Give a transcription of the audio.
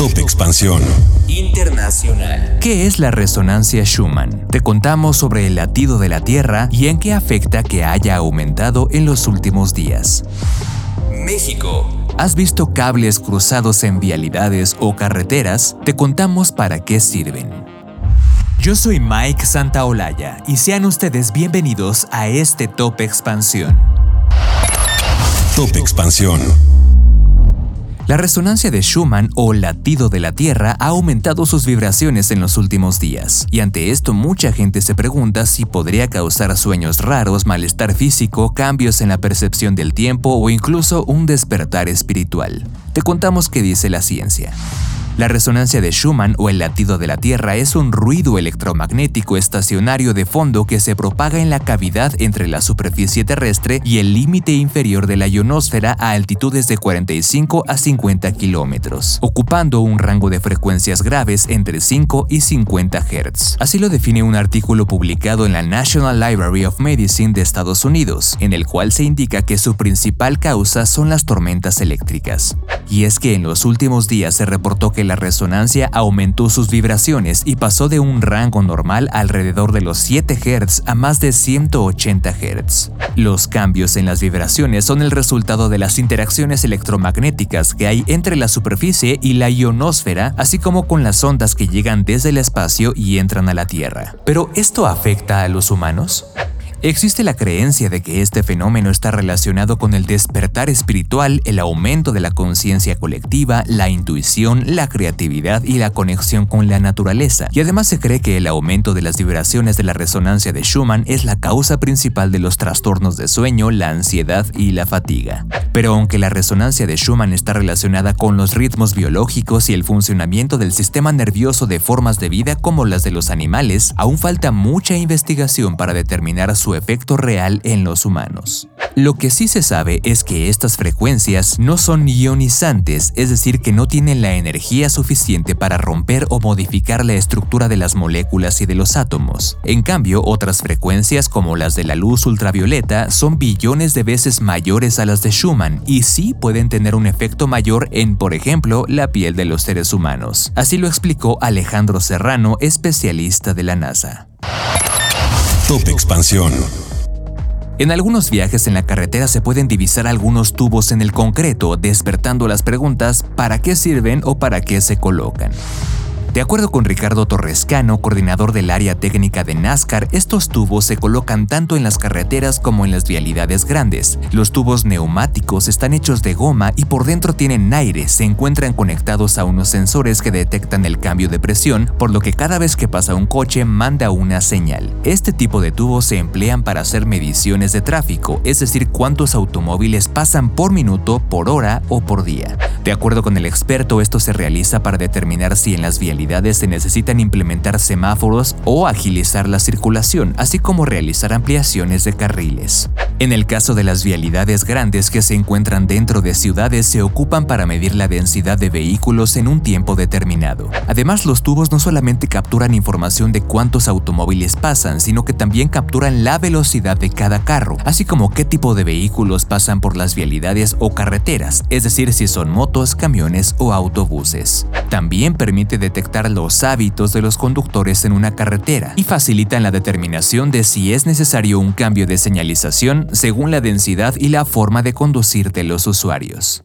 Top Expansión Internacional. ¿Qué es la resonancia Schumann? Te contamos sobre el latido de la Tierra y en qué afecta que haya aumentado en los últimos días. México. ¿Has visto cables cruzados en vialidades o carreteras? Te contamos para qué sirven. Yo soy Mike Santaolalla y sean ustedes bienvenidos a este Top Expansión. Top Expansión. La resonancia de Schumann o latido de la Tierra ha aumentado sus vibraciones en los últimos días, y ante esto mucha gente se pregunta si podría causar sueños raros, malestar físico, cambios en la percepción del tiempo o incluso un despertar espiritual. Te contamos qué dice la ciencia. La resonancia de Schumann o el latido de la Tierra es un ruido electromagnético estacionario de fondo que se propaga en la cavidad entre la superficie terrestre y el límite inferior de la ionosfera a altitudes de 45 a 50 kilómetros, ocupando un rango de frecuencias graves entre 5 y 50 Hz. Así lo define un artículo publicado en la National Library of Medicine de Estados Unidos, en el cual se indica que su principal causa son las tormentas eléctricas. Y es que en los últimos días se reportó que la resonancia aumentó sus vibraciones y pasó de un rango normal alrededor de los 7 Hz a más de 180 Hz. Los cambios en las vibraciones son el resultado de las interacciones electromagnéticas que hay entre la superficie y la ionosfera, así como con las ondas que llegan desde el espacio y entran a la Tierra. ¿Pero esto afecta a los humanos? Existe la creencia de que este fenómeno está relacionado con el despertar espiritual, el aumento de la conciencia colectiva, la intuición, la creatividad y la conexión con la naturaleza, y además se cree que el aumento de las vibraciones de la resonancia de Schumann es la causa principal de los trastornos de sueño, la ansiedad y la fatiga. Pero aunque la resonancia de Schumann está relacionada con los ritmos biológicos y el funcionamiento del sistema nervioso de formas de vida como las de los animales, aún falta mucha investigación para determinar su efecto real en los humanos. Lo que sí se sabe es que estas frecuencias no son ionizantes, es decir, que no tienen la energía suficiente para romper o modificar la estructura de las moléculas y de los átomos. En cambio, otras frecuencias como las de la luz ultravioleta son billones de veces mayores a las de Schumann y sí pueden tener un efecto mayor en, por ejemplo, la piel de los seres humanos. Así lo explicó Alejandro Serrano, especialista de la NASA. Top Expansión. En algunos viajes en la carretera se pueden divisar algunos tubos en el concreto, despertando las preguntas ¿para qué sirven o para qué se colocan? De acuerdo con Ricardo Torrescano, coordinador del área técnica de NASCAR, estos tubos se colocan tanto en las carreteras como en las vialidades grandes. Los tubos neumáticos están hechos de goma y por dentro tienen aire, se encuentran conectados a unos sensores que detectan el cambio de presión, por lo que cada vez que pasa un coche manda una señal. Este tipo de tubos se emplean para hacer mediciones de tráfico, es decir, cuántos automóviles pasan por minuto, por hora o por día. De acuerdo con el experto, esto se realiza para determinar si en las vialidades se necesitan implementar semáforos o agilizar la circulación, así como realizar ampliaciones de carriles. En el caso de las vialidades grandes que se encuentran dentro de ciudades se ocupan para medir la densidad de vehículos en un tiempo determinado. Además, los tubos no solamente capturan información de cuántos automóviles pasan, sino que también capturan la velocidad de cada carro, así como qué tipo de vehículos pasan por las vialidades o carreteras, es decir, si son motos, camiones o autobuses. También permite detectar los hábitos de los conductores en una carretera y facilitan la determinación de si es necesario un cambio de señalización según la densidad y la forma de conducir de los usuarios.